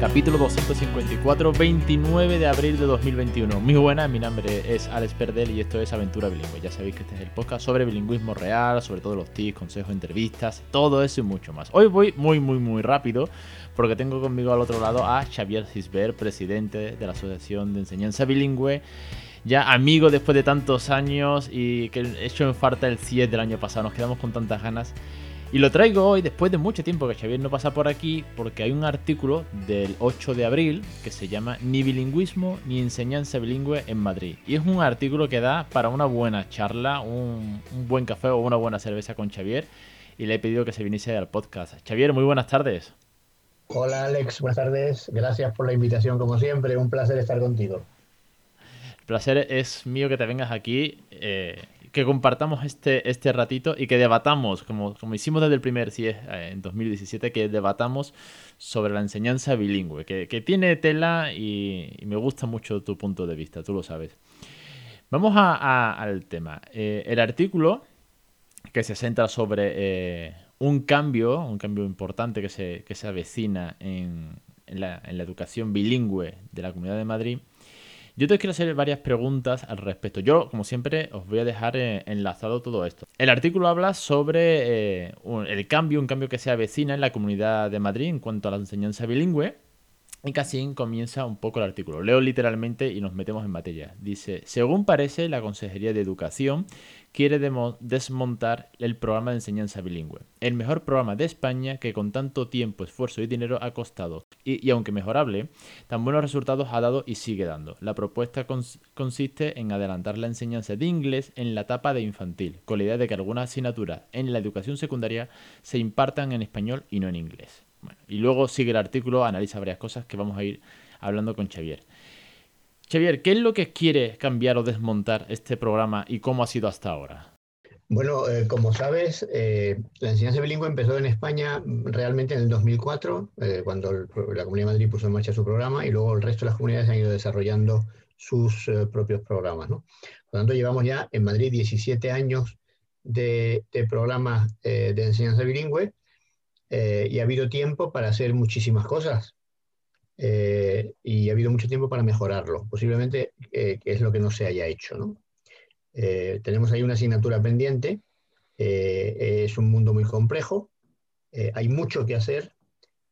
Capítulo 254, 29 de abril de 2021. Muy buenas, mi nombre es Alex Perdel y esto es Aventura Bilingüe. Ya sabéis que este es el podcast sobre bilingüismo real, sobre todo los tips, consejos, entrevistas, todo eso y mucho más. Hoy voy muy, muy, muy rápido porque tengo conmigo al otro lado a Xavier Cisber, presidente de la Asociación de Enseñanza Bilingüe ya amigo después de tantos años y que he hecho en falta el CIE del año pasado. Nos quedamos con tantas ganas y lo traigo hoy después de mucho tiempo que Xavier no pasa por aquí porque hay un artículo del 8 de abril que se llama Ni bilingüismo ni enseñanza bilingüe en Madrid. Y es un artículo que da para una buena charla, un, buen café o una buena cerveza con Xavier. Y le he pedido que se viniese al podcast. Xavier, muy buenas tardes. Hola Alex, buenas tardes. Gracias por la invitación como siempre. Un placer estar contigo. El placer es mío que te vengas aquí. Eh, que compartamos este, este ratito y que debatamos, como, como hicimos desde el primer CIE eh, en 2017, que debatamos sobre la enseñanza bilingüe, que, tiene tela y, me gusta mucho tu punto de vista, tú lo sabes. Vamos al tema. Eh, el artículo que se centra sobre eh, un cambio, un cambio importante que se, que se avecina en, en la educación bilingüe de la Comunidad de Madrid, yo te quiero hacer varias preguntas al respecto. Yo, como siempre, os voy a dejar eh, enlazado todo esto. El artículo habla sobre eh, el cambio, un cambio que se avecina en la comunidad de Madrid en cuanto a la enseñanza bilingüe. Y casi comienza un poco el artículo. Leo literalmente y nos metemos en materia. Dice, según parece, la Consejería de Educación quiere desmontar el programa de enseñanza bilingüe. El mejor programa de España que con tanto tiempo, esfuerzo y dinero ha costado. Y, aunque mejorable, tan buenos resultados ha dado y sigue dando. La propuesta consiste en adelantar la enseñanza de inglés en la etapa de infantil, con la idea de que algunas asignaturas en la educación secundaria se impartan en español y no en inglés. y luego sigue el artículo, analiza varias cosas que vamos a ir hablando con Xavier. Xavier, ¿qué es lo que quiere cambiar o desmontar este programa y cómo ha sido hasta ahora? Bueno, eh, como sabes, eh, la enseñanza bilingüe empezó en España realmente en el 2004, eh, cuando la Comunidad de Madrid puso en marcha su programa y luego el resto de las comunidades han ido desarrollando sus propios programas. Por lo tanto, llevamos ya en Madrid 17 años de, de programas de enseñanza bilingüe y ha habido tiempo para hacer muchísimas cosas. Eh, y ha habido mucho tiempo para mejorarlo. Posiblemente eh, es lo que no se haya hecho. Eh, tenemos ahí una asignatura pendiente. es un mundo muy complejo. hay mucho que hacer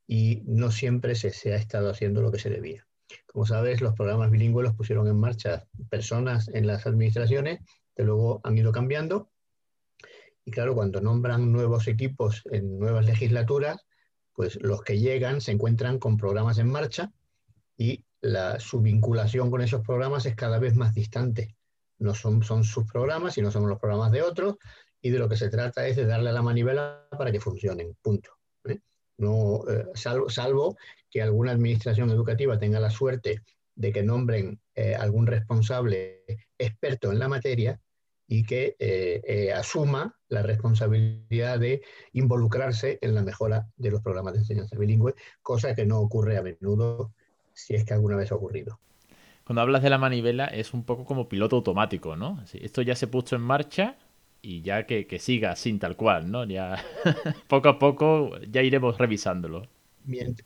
y no siempre se, se, ha estado haciendo lo que se debía. Como sabes, los programas bilingües los pusieron en marcha personas en las administraciones que luego han ido cambiando. Y claro, cuando nombran nuevos equipos en nuevas legislaturas, pues los que llegan se encuentran con programas en marcha y la, su vinculación con esos programas es cada vez más distante. No son, son sus programas, sino son los programas de otros, y de lo que se trata es de darle a la manivela para que funcionen, punto. ¿eh? No, eh, salvo, salvo, que alguna administración educativa tenga la suerte de que nombren eh, algún responsable experto en la materia, y que asuma la responsabilidad de involucrarse en la mejora de los programas de enseñanza bilingüe, cosa que no ocurre a menudo si es que alguna vez ha ocurrido. Cuando hablas de la manivela es un poco como piloto automático, ¿no? Esto ya se puso en marcha y ya que, que siga sin tal cual, ¿no? Ya poco a poco ya iremos revisándolo.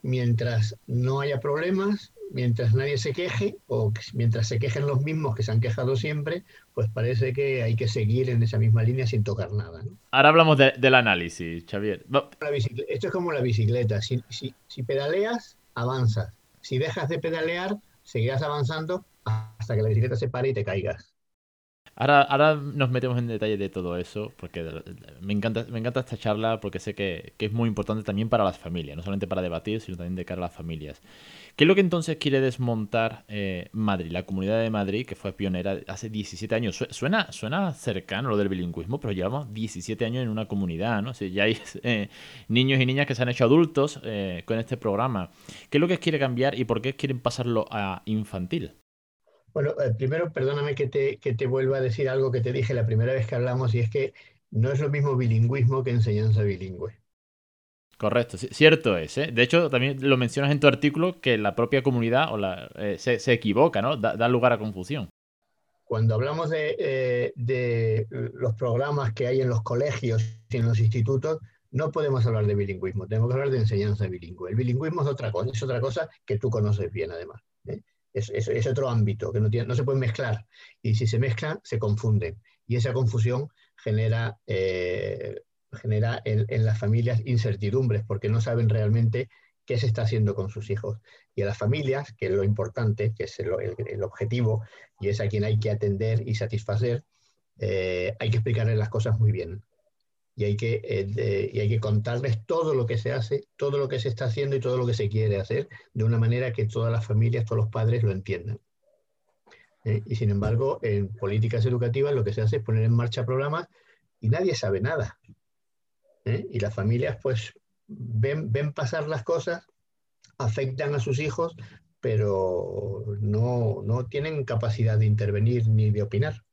Mientras no haya problemas, mientras nadie se queje o mientras se quejen los mismos que se han quejado siempre, pues parece que hay que seguir en esa misma línea sin tocar nada. Ahora hablamos del análisis, Xavier. Esto es como la bicicleta. Si, si pedaleas, avanzas. Si dejas de pedalear, seguirás avanzando hasta que la bicicleta se pare y te caigas. Ahora, nos metemos en detalle de todo eso, porque me encanta, me encanta esta charla porque sé que, es muy importante también para las familias, no solamente para debatir, sino también de cara a las familias. ¿Qué es lo que entonces quiere desmontar eh, Madrid, la comunidad de Madrid, que fue pionera hace 17 años? Suena, suena cercano lo del bilingüismo, pero llevamos 17 años en una comunidad, ¿no? ya hay eh, niños y niñas que se han hecho adultos eh, con este programa. ¿Qué es lo que quiere cambiar y por qué quieren pasarlo a infantil? Bueno, eh, primero, perdóname que te, que te vuelva a decir algo que te dije la primera vez que hablamos, y es que no es lo mismo bilingüismo que enseñanza bilingüe. Correcto, cierto es. ¿eh? De hecho, también lo mencionas en tu artículo que la propia comunidad o la, eh, se, equivoca, ¿no? Da, lugar a confusión. Cuando hablamos de, eh, de, los programas que hay en los colegios y en los institutos, no podemos hablar de bilingüismo, tenemos que hablar de enseñanza bilingüe. El bilingüismo es otra cosa, es otra cosa que tú conoces bien además. Es, otro ámbito que no, se puede mezclar. Y si se mezclan, se confunden. Y esa confusión genera genera en, las familias incertidumbres porque no saben realmente qué se está haciendo con sus hijos. Y a las familias, que es lo importante, que es el, objetivo y es a quien hay que atender y satisfacer, eh, hay que explicarles las cosas muy bien. Y hay, que, eh, y hay que contarles todo lo que se hace, todo lo que se está haciendo y todo lo que se quiere hacer, de una manera que todas las familias, todos los padres lo entiendan. Eh, y sin embargo, en políticas educativas lo que se hace es poner en marcha programas y nadie sabe nada. ¿eh? y las familias pues ven, ven pasar las cosas, afectan a sus hijos, pero no, no tienen capacidad de intervenir ni de opinar.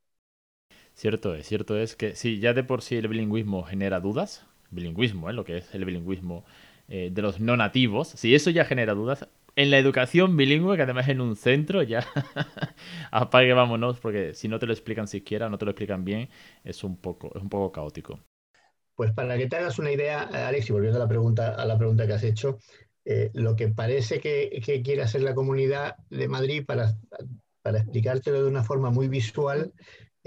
Cierto es, cierto es que si ya de por sí el bilingüismo genera dudas, bilingüismo, ¿eh? lo que es el bilingüismo eh, de los no nativos, si eso ya genera dudas, en la educación bilingüe, que además en un centro, ya apague vámonos, porque si no te lo explican siquiera, no te lo explican bien, es un poco, es un poco caótico. Pues para que te hagas una idea, Alex, y volviendo a la pregunta, a la pregunta que has hecho, eh, lo que parece que, quiere hacer la comunidad de Madrid para, para explicártelo de una forma muy visual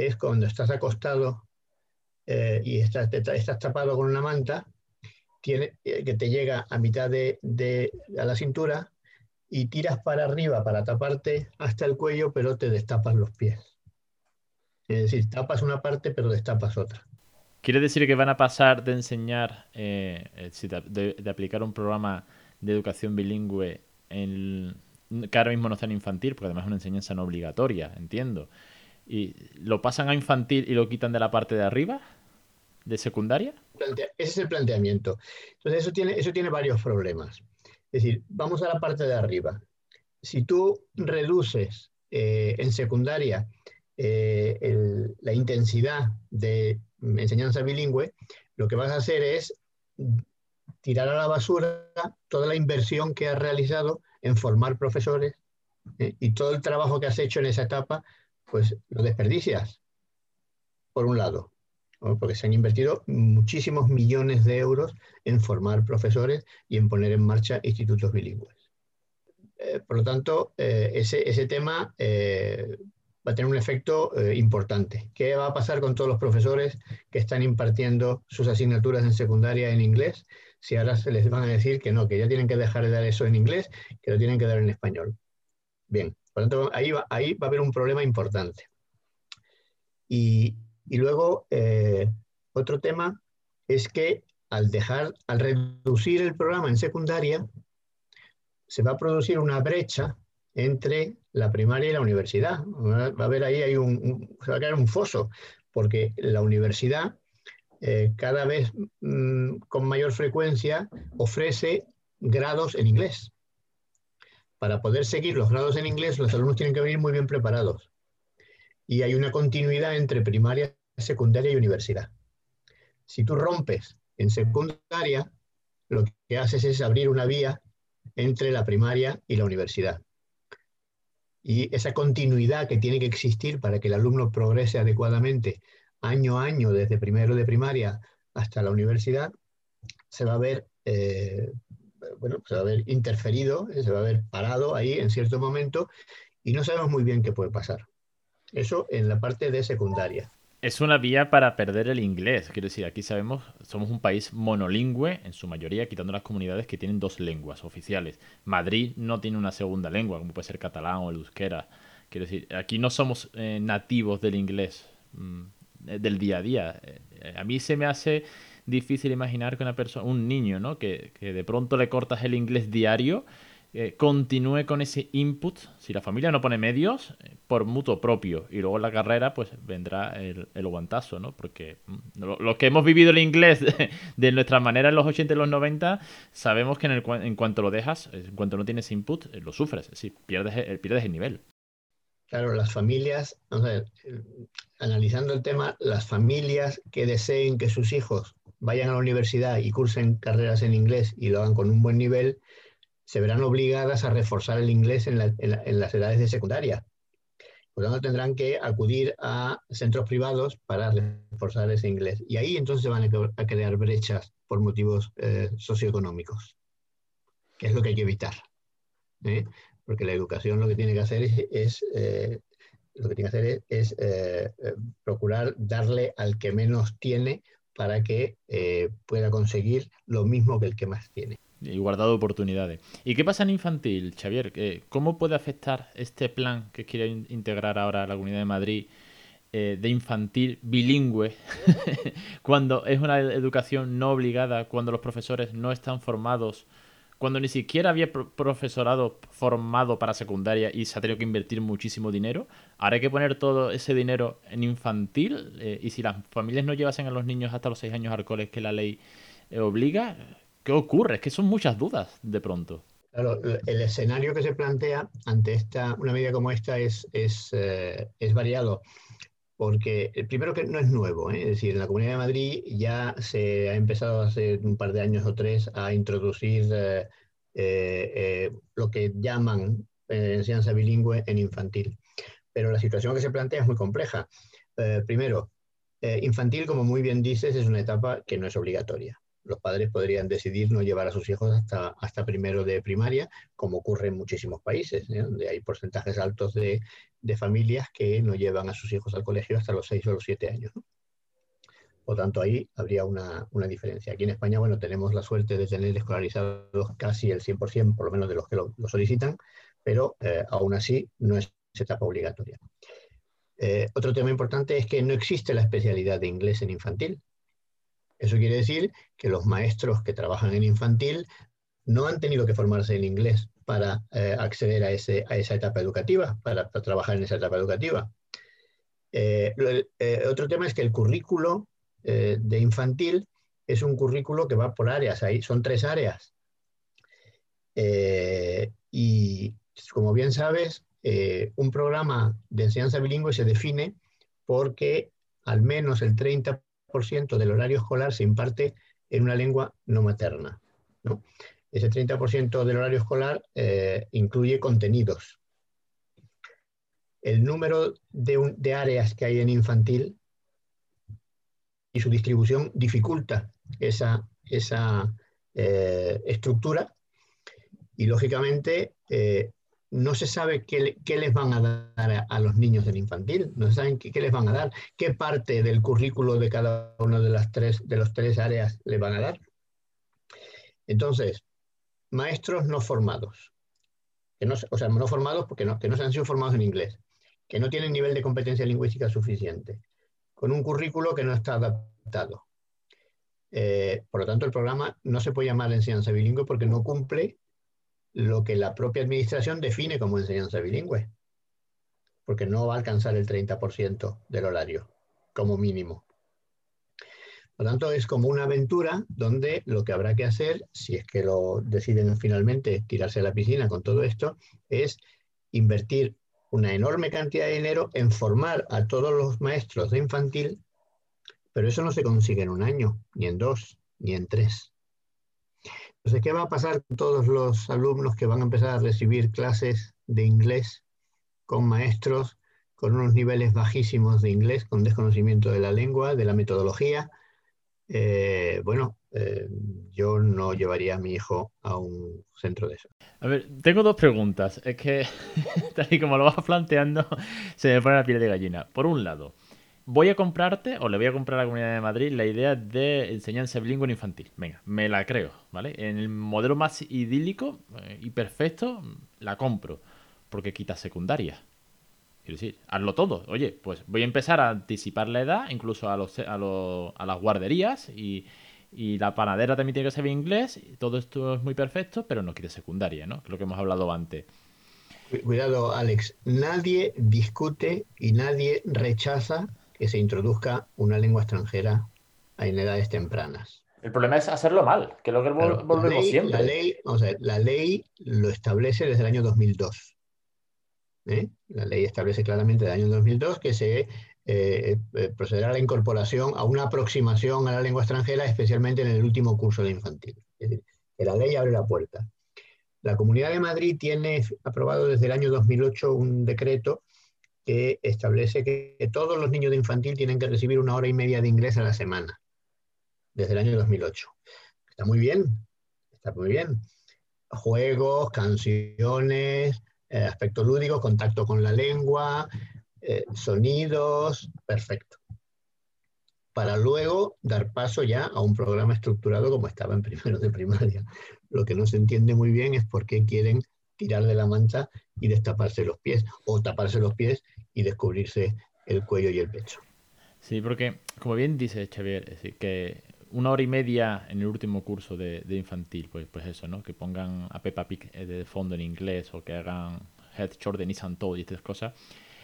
es cuando estás acostado eh, y estás, tapado con una manta, eh, que te llega a mitad de, a la cintura y tiras para arriba para taparte hasta el cuello, pero te destapas los pies. Es decir, tapas una parte, pero destapas otra. ¿Quiere decir que van a pasar de enseñar, eh, de, aplicar un programa de educación bilingüe en, que ahora mismo no está en infantil, porque además es una enseñanza no obligatoria, entiendo, y lo pasan a infantil y lo quitan de la parte de arriba, de secundaria? Ese es el planteamiento. Entonces eso tiene, eso tiene varios problemas. Es decir, vamos a la parte de arriba. Si tú reduces eh, en secundaria la intensidad de enseñanza bilingüe, lo que vas a hacer es tirar a la basura toda la inversión que has realizado en formar profesores ¿eh? y todo el trabajo que has hecho en esa etapa, pues lo desperdicias, por un lado, porque se han invertido muchísimos millones de euros en formar profesores y en poner en marcha institutos bilingües. Eh, por lo tanto, eh, ese, ese, tema va a tener un efecto eh, importante. ¿Qué va a pasar con todos los profesores que están impartiendo sus asignaturas en secundaria en inglés? Si ahora se les van a decir que no, que ya tienen que dejar de dar eso en inglés, que lo tienen que dar en español. Bien, por lo tanto, ahí va, ahí va a haber un problema importante. Y, luego, eh, otro tema es que al dejar, al reducir el programa en secundaria, se va a producir una brecha entre la primaria y la universidad. Va a haber ahí hay un, se va a crear un foso, porque la universidad eh, cada vez mm, con mayor frecuencia ofrece grados en inglés. Para poder seguir los grados en inglés, los alumnos tienen que venir muy bien preparados. Y hay una continuidad entre primaria, secundaria y universidad. Si tú rompes en secundaria, lo que haces es abrir una vía entre la primaria y la universidad y esa continuidad que tiene que existir para que el alumno progrese adecuadamente año a año, desde primero de primaria hasta la universidad, se va a ver, eh, bueno, se va a ver interferido, eh, se va a ver parado ahí en cierto momento y no sabemos muy bien qué puede pasar. Eso en la parte de secundaria. Es una vía para perder el inglés. Quiero decir, aquí sabemos, somos un país monolingüe, en su mayoría, quitando las comunidades que tienen dos lenguas oficiales. Madrid no tiene una segunda lengua, como puede ser catalán o el euskera. Quiero decir, aquí no somos eh, nativos del inglés mm, del día a día. Eh, a mí se me hace difícil imaginar que una persona, un niño, ¿no? Que, que de pronto le cortas el inglés diario eh, continúe con ese input, si la familia no pone medios, eh, por mutuo propio. Y luego la carrera, pues vendrá el, el guantazo, ¿no? Porque mm, los que hemos vivido el inglés de, nuestra manera en los 80 y los 90, sabemos que en, el, en cuanto lo dejas, en cuanto no tienes input, eh, lo sufres, es decir, pierdes, pierdes el nivel. Claro, las familias, analizando el tema, las familias que deseen que sus hijos vayan a la universidad y cursen carreras en inglés y lo hagan con un buen nivel, se verán obligadas a reforzar el inglés en, las edades de secundaria. Por lo tanto, tendrán que acudir a centros privados para reforzar ese inglés. Y ahí entonces se van a crear brechas por motivos eh, socioeconómicos, que es lo que hay que evitar. ¿eh? Porque la educación lo que tiene que hacer es, eh, lo que tiene que hacer es, procurar darle al que menos tiene para que pueda conseguir lo mismo que el que más tiene y guardado oportunidades. ¿Y qué pasa en infantil, Xavier? ¿Cómo puede afectar este plan que quiere integrar ahora la Comunidad de Madrid eh, de infantil bilingüe cuando es una educación no obligada, cuando los profesores no están formados, cuando ni siquiera había profesorado formado para secundaria y se ha tenido que invertir muchísimo dinero? Ahora hay que poner todo ese dinero en infantil eh, y si las familias no llevasen a los niños hasta los seis años al cole que la ley eh, obliga, ¿Qué ocurre? Es que son muchas dudas de pronto. Claro, el escenario que se plantea ante esta, una medida como esta es, es, eh, es variado, porque el primero que no es nuevo, ¿eh? es decir, en la Comunidad de Madrid ya se ha empezado hace un par de años o tres a introducir eh, lo que llaman enseñanza bilingüe en infantil. Pero la situación que se plantea es muy compleja. primero, infantil, como muy bien dices, es una etapa que no es obligatoria los padres podrían decidir no llevar a sus hijos hasta, primero de primaria, como ocurre en muchísimos países, ¿eh? donde hay porcentajes altos de, familias que no llevan a sus hijos al colegio hasta los 6 o los 7 años. Por tanto, ahí habría una, diferencia. Aquí en España, bueno, tenemos la suerte de tener escolarizados casi el 100%, por lo menos de los que lo, solicitan, pero eh, aún así no es etapa obligatoria. Eh, otro tema importante es que no existe la especialidad de inglés en infantil. Eso quiere decir que los maestros que trabajan en infantil no han tenido que formarse en inglés para eh, acceder a, ese, a, esa etapa educativa, para, trabajar en esa etapa educativa. Eh, eh, otro tema es que el currículo de infantil es un currículo que va por áreas, ahí son tres áreas. y como bien sabes, un programa de enseñanza bilingüe se define porque al menos el 30% del horario escolar se imparte en una lengua no materna. Ese 30% del horario escolar eh, incluye contenidos. El número de, áreas que hay en infantil y su distribución dificulta esa, esa eh, estructura y lógicamente eh, no se sabe qué, les van a dar a, los niños del infantil, no saben qué, les van a dar, qué parte del currículo de cada una de las tres, de los tres áreas le van a dar. Entonces, maestros no formados, que no, o sea, no formados porque no, que no se han sido formados en inglés, que no tienen nivel de competencia lingüística suficiente, con un currículo que no está adaptado. Eh, por lo tanto, el programa no se puede llamar enseñanza bilingüe porque no cumple lo que la propia administración define como enseñanza bilingüe, porque no va a alcanzar el 30% del horario, como mínimo. Por lo tanto, es como una aventura donde lo que habrá que hacer, si es que lo deciden finalmente tirarse a la piscina con todo esto, es invertir una enorme cantidad de dinero en formar a todos los maestros de infantil, pero eso no se consigue en un año, ni en dos, ni en tres. Entonces, ¿qué va a pasar con todos los alumnos que van a empezar a recibir clases de inglés con maestros con unos niveles bajísimos de inglés, con desconocimiento de la lengua, de la metodología? Eh, bueno, eh, yo no llevaría a mi hijo a un centro de eso. A ver, tengo dos preguntas. Es que, tal y como lo vas planteando, se me pone la piel de gallina. Por un lado, voy a comprarte, o le voy a comprar a la Comunidad de Madrid, la idea de enseñanza bilingüe infantil. Venga, me la creo, ¿vale? En el modelo más idílico eh, y perfecto, la compro, porque quita secundaria. Quiero decir, hazlo todo. Oye, pues voy a empezar a anticipar la edad, incluso a, los, a, los, a las guarderías, y, la panadera también tiene que saber inglés. Todo esto es muy perfecto, pero no quiere secundaria, ¿no? Lo que hemos hablado antes. Cuidado, Alex. Nadie discute y nadie rechaza que se introduzca una lengua extranjera en edades tempranas. El problema es hacerlo mal, que es lo que volvemos siempre. La ley, la ley lo establece desde el año 2002. ¿eh? La ley establece claramente del año 2002 que se eh, procederá a la incorporación, a una aproximación a la lengua extranjera, especialmente en el último curso de infantil. Es decir, que la ley abre la puerta. La Comunidad de Madrid tiene aprobado desde el año 2008 un decreto que establece que, todos los niños de infantil tienen que recibir una hora y media de inglés a la semana, desde el año 2008. Está muy bien, está muy bien. Juegos, canciones, eh, aspecto lúdico, contacto con la lengua, eh, sonidos, perfecto. Para luego dar paso ya a un programa estructurado como estaba en primero de primaria. Lo que no se entiende muy bien es por qué quieren tirar de la manta y destaparse los pies, o taparse los pies y descubrirse el cuello y el pecho. Sí, porque como bien dice Xavier, es decir, que una hora y media en el último curso de, infantil, pues, pues eso, ¿no? Que pongan a Peppa Pig eh, de fondo en inglés o que hagan Head, Short, Nissan Toad y estas cosas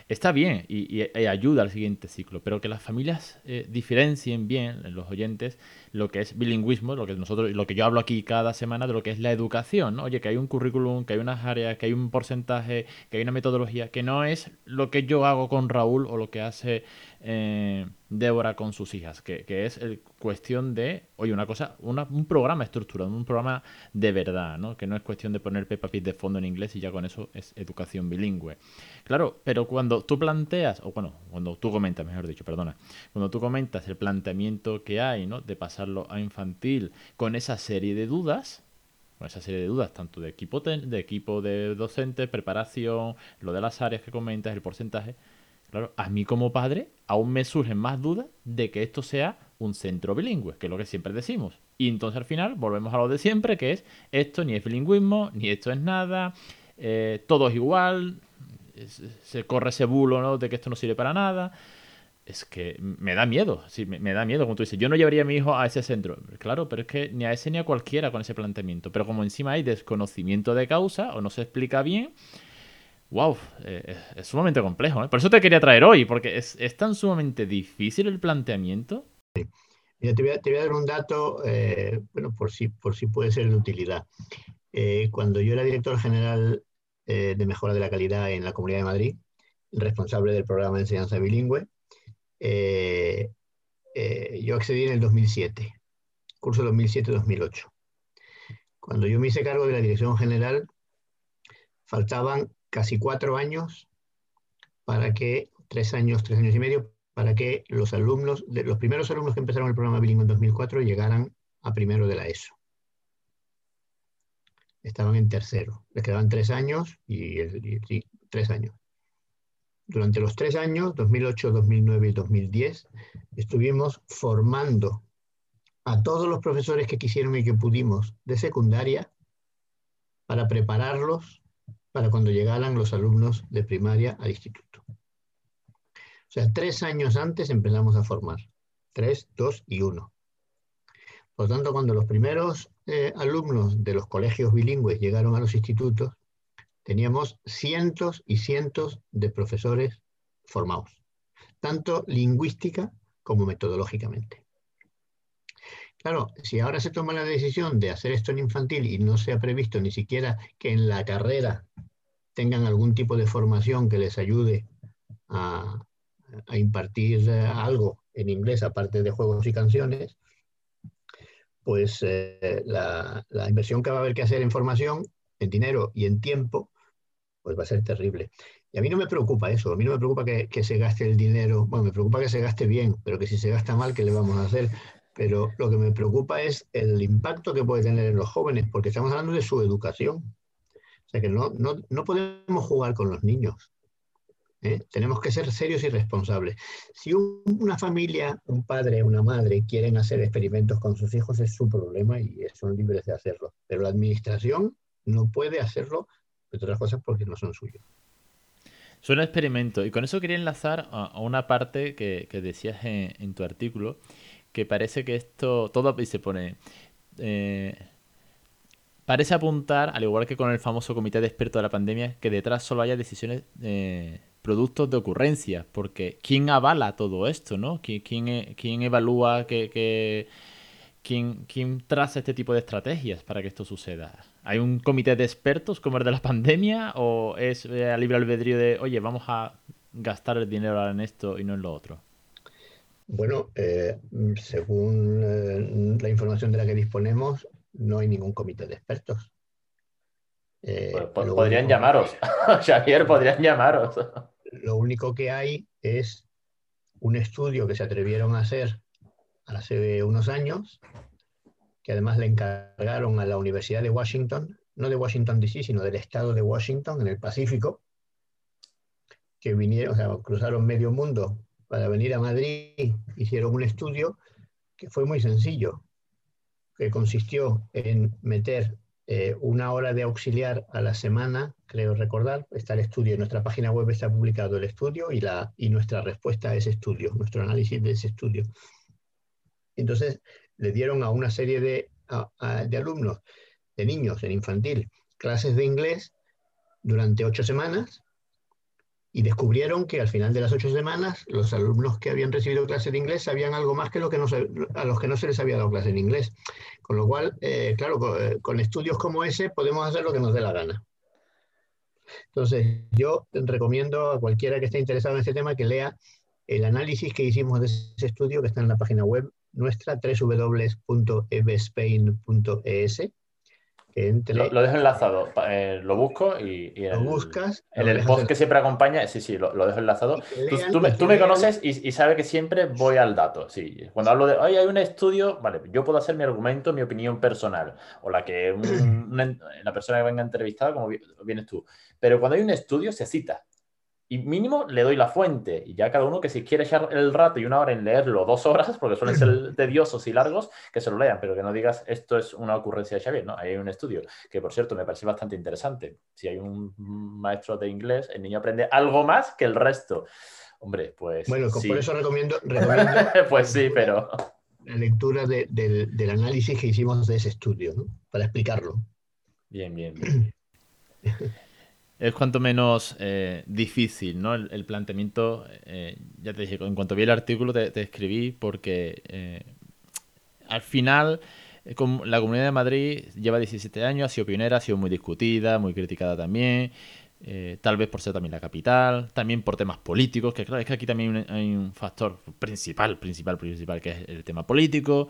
está bien y, ayuda al siguiente ciclo, pero que las familias eh, diferencien bien, los oyentes, lo que es bilingüismo, lo que nosotros, lo que yo hablo aquí cada semana de lo que es la educación, Oye, que hay un currículum, que hay unas áreas, que hay un porcentaje, que hay una metodología, que no es lo que yo hago con Raúl o lo que hace eh, Débora con sus hijas, que, es el cuestión de, oye, una cosa, un programa estructurado, un programa de verdad, ¿no? Que no es cuestión de poner Peppa Pig de fondo en inglés y ya con eso es educación bilingüe. Claro, pero cuando tú planteas, o bueno, cuando tú comentas, mejor dicho, perdona, cuando tú comentas el planteamiento que hay, ¿no? De pasarlo a infantil con esa serie de dudas, con esa serie de dudas, tanto de equipo, de equipo de docentes, preparación, lo de las áreas que comentas, el porcentaje, Claro, a mí como padre aún me surgen más dudas de que esto sea un centro bilingüe, que es lo que siempre decimos. Y entonces al final volvemos a lo de siempre, que es esto ni es bilingüismo, ni esto es nada, eh, todo es igual, se corre ese bulo ¿no? de que esto no sirve para nada. Es que me da miedo, sí, me, da miedo, como tú dices. Yo no llevaría a mi hijo a ese centro. Claro, pero es que ni a ese ni a cualquiera con ese planteamiento. Pero como encima hay desconocimiento de causa o no se explica bien, wow, eh, es sumamente complejo. ¿eh? Por eso te quería traer hoy, porque es, tan sumamente difícil el planteamiento. Mira, te, voy a, dar un dato, eh, bueno, por si, por si puede ser de utilidad. cuando yo era director general de mejora de la calidad en la Comunidad de Madrid, responsable del programa de enseñanza bilingüe, yo accedí en el 2007, curso 2007-2008. Cuando yo me hice cargo de la dirección general, faltaban casi cuatro años para que, tres años, tres años y medio, para que los alumnos, los primeros alumnos que empezaron el programa bilingüe en 2004 llegaran a primero de la ESO. Estaban en tercero. Les quedaban tres años y, sí, tres años. Durante los tres años, 2008, 2009 y 2010, estuvimos formando a todos los profesores que quisieron y que pudimos de secundaria para prepararlos para cuando llegaran los alumnos de primaria al instituto. O sea, tres años antes empezamos a formar. Tres, dos y uno. Por tanto, cuando los primeros eh, alumnos de los colegios bilingües llegaron a los institutos, teníamos cientos y cientos de profesores formados, tanto lingüística como metodológicamente. Claro, si ahora se toma la decisión de hacer esto en infantil y no se ha previsto ni siquiera que en la carrera tengan algún tipo de formación que les ayude a, impartir eh, algo en inglés aparte de juegos y canciones, pues eh, la, inversión que va a haber que hacer en formación, en dinero y en tiempo, pues va a ser terrible. Y a mí no me preocupa eso, a mí no me preocupa que, que, se gaste el dinero, bueno, me preocupa que se gaste bien, pero que si se gasta mal, ¿qué le vamos a hacer? Pero lo que me preocupa es el impacto que puede tener en los jóvenes, porque estamos hablando de su educación. Que no, no, podemos jugar con los niños. ¿eh? Tenemos que ser serios y responsables. Si una familia, un padre, una madre quieren hacer experimentos con sus hijos, es su problema y son libres de hacerlo. Pero la administración no puede hacerlo, entre otras cosas, porque no son suyos. Suena experimento. Y con eso quería enlazar a, una parte que, decías en tu artículo, que parece que esto, todo y se pone, eh, parece apuntar, al igual que con el famoso comité de expertos de la pandemia, que detrás solo haya decisiones, eh, productos de ocurrencia, porque ¿quién avala todo esto, no? ¿Quién, quién, evalúa que, quién, quién traza este tipo de estrategias para que esto suceda? ¿Hay un comité de expertos como el de la pandemia o es eh, a libre albedrío de, oye, vamos a gastar el dinero en esto y no en lo otro? Bueno, eh, según eh, la información de la que disponemos, no hay ningún comité de expertos. Pues, pues, podrían llamaros, Xavier, podrían llamaros. Lo único que hay es un estudio que se atrevieron a hacer hace unos años, que además le encargaron a la Universidad de Washington, no de Washington DC, sino del estado de Washington, en el Pacífico, que vinieron, o sea, cruzaron medio mundo para venir a Madrid, hicieron un estudio que fue muy sencillo, que consistió en meter eh, una hora de auxiliar a la semana, creo recordar, está el estudio, en nuestra página web está publicado el estudio y, la, y nuestra respuesta a ese estudio, nuestro análisis de ese estudio. Entonces, le dieron a una serie de, de alumnos, de niños en infantil, clases de inglés durante ocho semanas y descubrieron que al final de las ocho semanas los alumnos que habían recibido clases de inglés sabían algo más que, lo que a los que no se les había dado clase en inglés. Con lo cual, eh, claro, eh, con, estudios como ese podemos hacer lo que nos dé la gana. Entonces, yo recomiendo a cualquiera que esté interesado en este tema que lea el análisis que hicimos de ese estudio que está en la página web nuestra lo, dejo enlazado, eh, lo busco y, lo buscas. En el post que siempre acompaña, sí, sí, lo, dejo enlazado. Tú, me, conoces y, sabes que siempre voy al dato. Sí, cuando hablo de, hay un estudio, vale, yo puedo hacer mi argumento, mi opinión personal, o la que la persona que venga entrevistada, como vienes tú. Pero cuando hay un estudio, se cita y mínimo le doy la fuente. Y ya cada uno que si quiere echar el rato y una hora en leerlo dos horas, porque suelen ser tediosos y largos, que se lo lean, pero que no digas esto es una ocurrencia de Xavier, ¿no? Ahí hay un estudio que, por cierto, me parece bastante interesante. Si hay un maestro de inglés, el niño aprende algo más que el resto. Hombre, pues. Bueno, por eso recomiendo. pues sí, pero. La lectura del, análisis que hicimos de ese estudio, ¿no? Para explicarlo. Bien, bien. bien. es cuanto menos eh, difícil, ¿no? El, planteamiento, eh, ya te dije, en cuanto vi el artículo te, escribí porque eh, al final la Comunidad de Madrid lleva 17 años, ha sido pionera, ha sido muy discutida, muy criticada también, tal vez por ser también la capital, también por temas políticos, que claro, es que aquí también hay un factor principal, principal, principal, que es el tema político,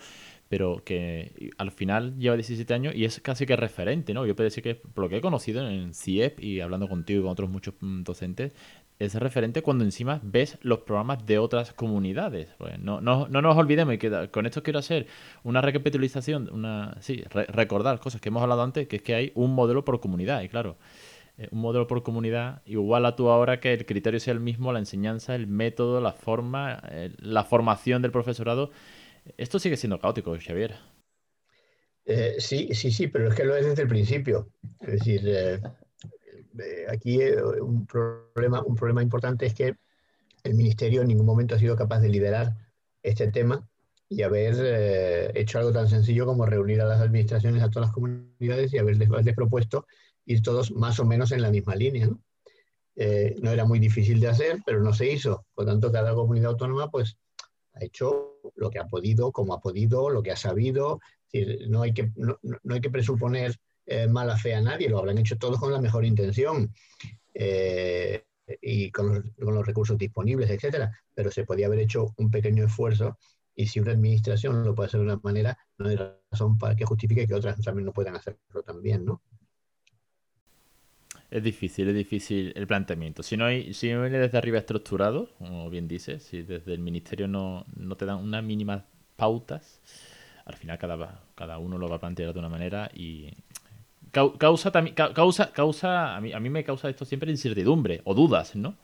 pero que al final lleva 17 años y es casi que referente, ¿no? Yo puedo decir que por lo que he conocido en CIEP y hablando contigo y con otros muchos mm, docentes, es referente cuando encima ves los programas de otras comunidades. Pues no, no, no, nos olvidemos y que con esto quiero hacer una recapitulación, una, sí, recordar cosas que hemos hablado antes, que es que hay un modelo por comunidad y claro, eh, un modelo por comunidad igual a tú ahora que el criterio sea el mismo, la enseñanza, el método, la forma, eh, la formación del profesorado esto sigue siendo caótico, Xavier. Eh, sí, sí, sí, pero es que lo es desde el principio. Es decir, eh, eh, aquí un problema, un problema importante es que el Ministerio en ningún momento ha sido capaz de liderar este tema y haber hecho algo tan sencillo como reunir a las administraciones, a todas las comunidades y haberles, propuesto ir todos más o menos en la misma línea. ¿no? no era muy difícil de hacer, pero no se hizo. Por tanto, cada comunidad autónoma pues, ha hecho lo que ha podido, como ha podido, lo que ha sabido. no, hay que, no, hay que presuponer eh, mala fe a nadie, lo habrán hecho todos con la mejor intención eh, y con los, recursos disponibles, etcétera. Pero se podía haber hecho un pequeño esfuerzo y si una administración lo puede hacer de una manera, no hay razón para que justifique que otras también no puedan hacerlo también, ¿no? Es difícil, es difícil el planteamiento. Si no hay, si no viene desde arriba estructurado, como bien dices, si desde el ministerio no, no te dan unas mínimas pautas, al final cada, cada uno lo va a plantear de una manera y causa causa causa a mí, a mí me causa esto siempre incertidumbre o dudas, ¿no?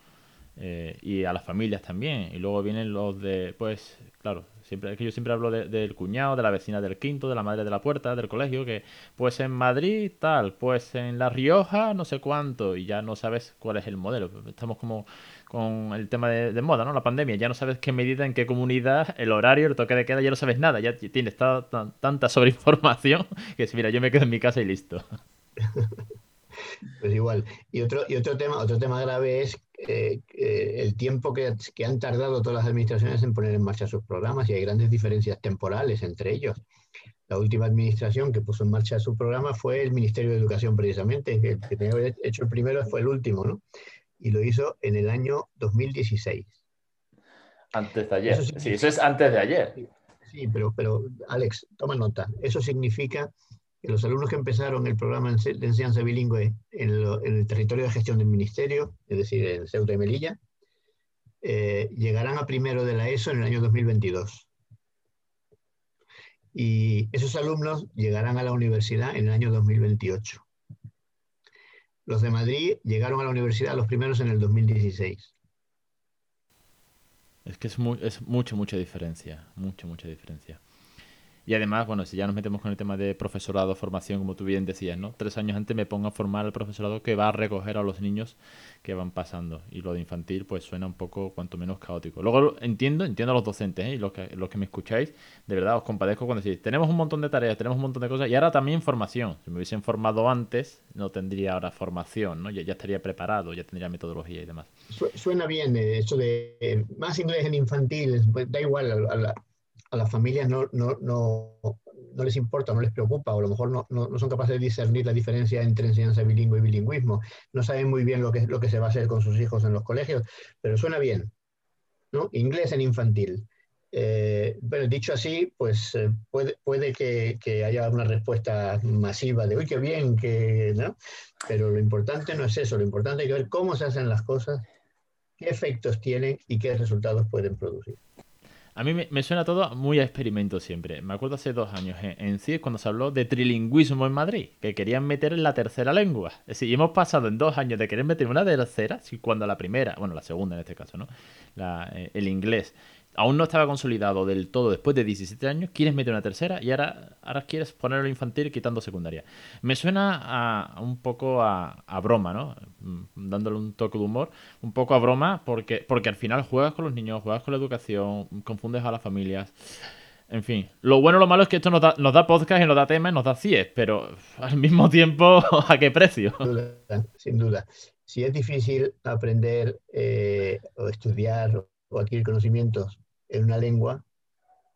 Eh, y a las familias también. Y luego vienen los de, pues, claro, siempre que yo siempre hablo del cuñado, de la vecina del quinto, de la madre de la puerta, del colegio, que pues en Madrid tal, pues en La Rioja no sé cuánto, y ya no sabes cuál es el modelo. Estamos como con el tema de, moda, ¿no? La pandemia, ya no sabes qué medida, en qué comunidad, el horario, el toque de queda, ya no sabes nada, ya tienes tanta sobreinformación que es, mira, yo me quedo en mi casa y listo. Pues igual. Y otro, y otro tema, otro tema grave es eh, el tiempo que, han tardado todas las administraciones en poner en marcha sus programas y hay grandes diferencias temporales entre ellos. la última administración que puso en marcha su programa fue el Ministerio de Educación precisamente, que, que tenía hecho el primero fue el último, ¿no? Y lo hizo en el año 2016. Antes de ayer. sí, eso es antes de ayer. Sí, pero, pero Alex, toma nota. Eso significa que los alumnos que empezaron el programa de enseñanza bilingüe en, el territorio de gestión del ministerio, es decir, en Ceuta y Melilla, eh, llegarán a primero de la ESO en el año 2022. Y esos alumnos llegarán a la universidad en el año 2028. Los de Madrid llegaron a la universidad los primeros en el 2016. Es que es, es mucha, mucha diferencia. Mucha, mucha diferencia. Y además, bueno, si ya nos metemos con el tema de profesorado, formación, como tú bien decías, ¿no? Tres años antes me pongo a formar al profesorado que va a recoger a los niños que van pasando. Y lo de infantil, pues suena un poco, cuanto menos caótico. Luego entiendo, entiendo a los docentes ¿eh? y los que, los que me escucháis, de verdad os compadezco cuando decís, tenemos un montón de tareas, tenemos un montón de cosas, y ahora también formación. Si me hubiesen formado antes, no tendría ahora formación, ¿no? Ya, estaría preparado, ya tendría metodología y demás. Suena bien eh, eso de eh, más inglés en infantil, pues da igual a a las familias no, no, no, no, les importa, no les preocupa, o a lo mejor no, no, son capaces de discernir la diferencia entre enseñanza bilingüe y bilingüismo. No saben muy bien lo que, lo que se va a hacer con sus hijos en los colegios, pero suena bien. ¿no? Inglés en infantil. Eh, bueno, dicho así, pues eh, puede, puede que, haya una respuesta masiva de, uy, qué bien, que, ¿no? Pero lo importante no es eso, lo importante es ver cómo se hacen las cosas, qué efectos tienen y qué resultados pueden producir. A mí me, suena todo muy a experimento siempre. Me acuerdo hace dos años en, en CIE cuando se habló de trilingüismo en Madrid, que querían meter en la tercera lengua. Es decir, hemos pasado en dos años de querer meter una tercera, cuando la primera, bueno, la segunda en este caso, ¿no? Eh, el inglés aún no estaba consolidado del todo después de 17 años, quieres meter una tercera y ahora, ahora quieres ponerlo infantil quitando secundaria. Me suena a, un poco a, broma, ¿no? Mm, dándole un toque de humor, un poco a broma porque, porque al final juegas con los niños, juegas con la educación, confundes a las familias. En fin, lo bueno o lo malo es que esto nos da, nos da podcast y nos da temas nos da CIES, pero al mismo tiempo, ¿a qué precio? Sin duda. Sin duda. Si es difícil aprender eh, o estudiar o adquirir conocimientos en una lengua,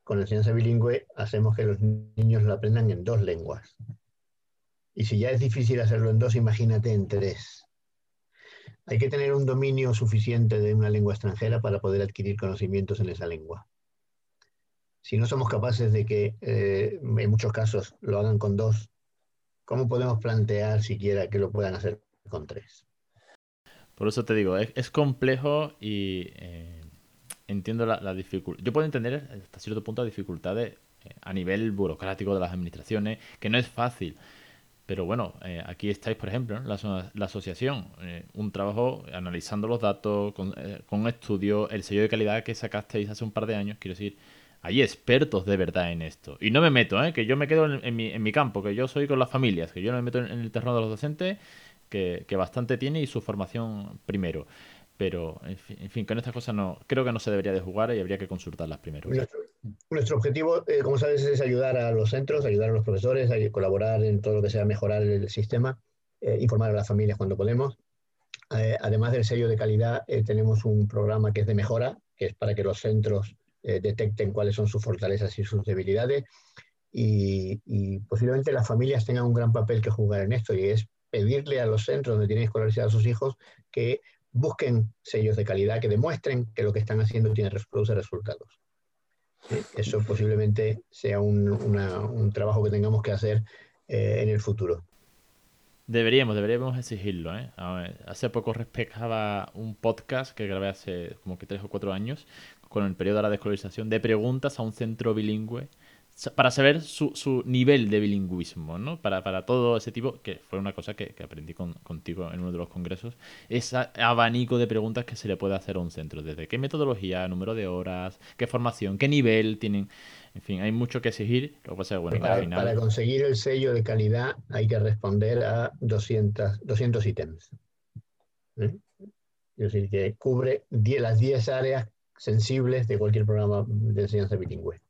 con enseñanza bilingüe hacemos que los niños lo aprendan en dos lenguas. Y si ya es difícil hacerlo en dos, imagínate en tres. Hay que tener un dominio suficiente de una lengua extranjera para poder adquirir conocimientos en esa lengua. Si no somos capaces de que eh, en muchos casos lo hagan con dos, ¿cómo podemos plantear siquiera que lo puedan hacer con tres? Por eso te digo, es, complejo y eh, entiendo la, dificultad. Yo puedo entender hasta cierto punto la dificultad eh, a nivel burocrático de las administraciones, que no es fácil. Pero bueno, eh, aquí estáis, por ejemplo, la, asociación, eh, un trabajo analizando los datos, con, con estudio, el sello de calidad que sacasteis hace un par de años, quiero decir, hay expertos de verdad en esto. Y no me meto, que yo me quedo en, mi, en, mi, campo, que yo soy con las familias, que yo no me meto en, el terreno de los docentes, que bastante tiene y su formación primero. Pero, en fin, con estas cosas no, creo que no se debería de jugar y habría que consultarlas primero. Nuestro, objetivo, eh, como sabes, es ayudar a los centros, ayudar a los profesores, a colaborar en todo lo que sea mejorar el sistema, eh, informar a las familias cuando podemos. Eh, además del sello de calidad, tenemos un programa que es de mejora, que es para que los centros detecten cuáles son sus fortalezas y sus debilidades. Y, y, posiblemente las familias tengan un gran papel que jugar en esto, y es pedirle a los centros donde tienen escolarizar a sus hijos que busquen sellos de calidad que demuestren que lo que están haciendo tiene, produce resultados. Eso posiblemente sea un, trabajo que tengamos que hacer eh, en el futuro. Deberíamos, deberíamos exigirlo. ¿eh? hace poco respectaba un podcast que grabé hace como que tres o cuatro años con el periodo de la descolonización de preguntas a un centro bilingüe para saber su, su, nivel de bilingüismo, ¿no? Para, para, todo ese tipo, que fue una cosa que, que aprendí contigo en uno de los congresos, ese abanico de preguntas que se le puede hacer a un centro, desde qué metodología, número de horas, qué formación, qué nivel tienen, en fin, hay mucho que exigir, lo que pasa bueno, para, al final... Para conseguir el sello de calidad hay que responder a 200, 200 ítems. ¿eh? Es decir, que cubre las 10 áreas sensibles de cualquier programa de enseñanza bilingüe.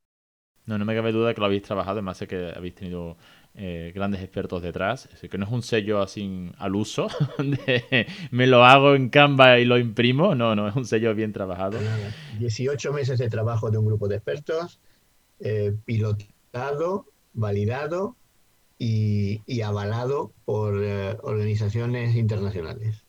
No, no me cabe duda que lo habéis trabajado, además sé que habéis tenido eh, grandes expertos detrás, es que no es un sello así al uso, de me lo hago en Canva y lo imprimo, no, no, es un sello bien trabajado. 18 meses de trabajo de un grupo de expertos, eh, pilotado, validado y, avalado por eh, organizaciones internacionales.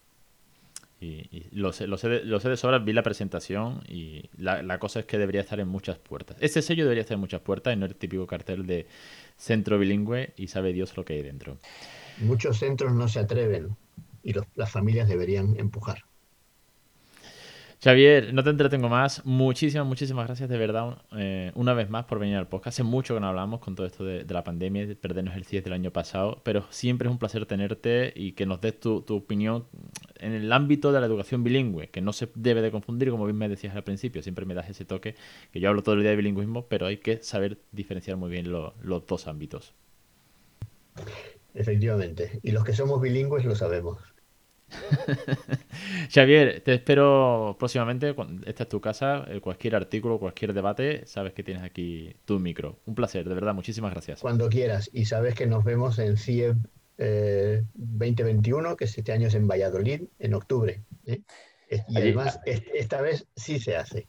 Y, lo, sé, lo, sé de, lo, sé de, sobra, vi la presentación y la, cosa es que debería estar en muchas puertas. Ese sello debería estar en muchas puertas y no el típico cartel de centro bilingüe y sabe Dios lo que hay dentro. Muchos centros no se atreven y las familias deberían empujar. Xavier, no te entretengo más. Muchísimas, muchísimas gracias de verdad eh, una vez más por venir al podcast. Hace mucho que no hablamos con todo esto de, la pandemia, de perdernos el CIES del año pasado, pero siempre es un placer tenerte y que nos des tu, opinión en el ámbito de la educación bilingüe, que no se debe de confundir, como bien me decías al principio, siempre me das ese toque, que yo hablo todo el día de bilingüismo, pero hay que saber diferenciar muy bien los dos ámbitos. Efectivamente, y los que somos bilingües lo sabemos. Xavier, te espero próximamente. Esta es tu casa. Eh, cualquier artículo, cualquier debate, sabes que tienes aquí tu micro. Un placer, de verdad. Muchísimas gracias. Cuando quieras. Y sabes que nos vemos en CIEB 2021, eh, que este año es en Valladolid, en octubre. ¿eh? Y además, esta vez sí se hace.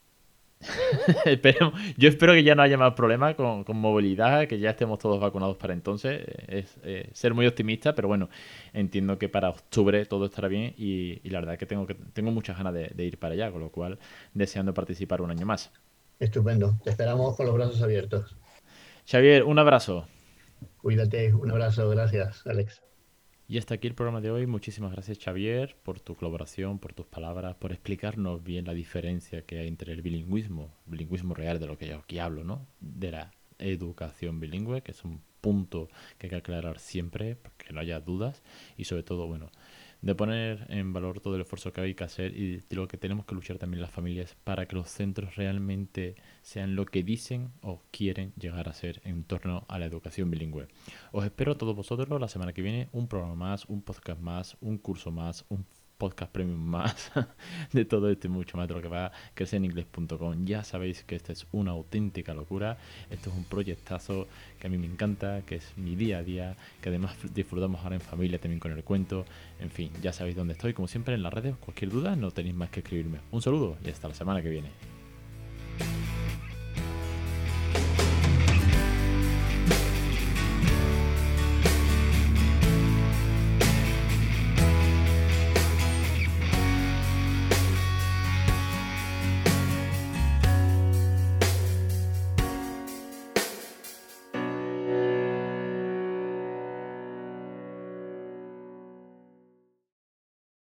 Yo espero que ya no haya más problemas con, movilidad, que ya estemos todos vacunados para entonces. Es ser muy optimista, pero bueno, entiendo que para octubre todo estará bien y, la verdad es que tengo, que tengo muchas ganas de, ir para allá, con lo cual deseando participar un año más. Estupendo, te esperamos con los brazos abiertos. Xavier, un abrazo. Cuídate, un abrazo, gracias, Alex. Y hasta aquí el programa de hoy. Muchísimas gracias Xavier por tu colaboración, por tus palabras, por explicarnos bien la diferencia que hay entre el bilingüismo, bilingüismo real de lo que yo aquí hablo, ¿no? De la educación bilingüe, que es un punto que hay que aclarar siempre, para que no haya dudas. Y sobre todo, bueno, de poner en valor todo el esfuerzo que hay que hacer y de lo que tenemos que luchar también las familias para que los centros realmente sean lo que dicen o quieren llegar a ser en torno a la educación bilingüe. Os espero a todos vosotros la semana que viene, un programa más, un podcast más, un curso más, un podcast premium más de todo esto y mucho más de lo que va a crecer en inglés.com. Ya sabéis que esta es una auténtica locura. Esto es un proyectazo que a mí me encanta, que es mi día a día, que además disfrutamos ahora en familia también con el cuento. En fin, ya sabéis dónde estoy. Como siempre en las redes, cualquier duda no tenéis más que escribirme. Un saludo y hasta la semana que viene.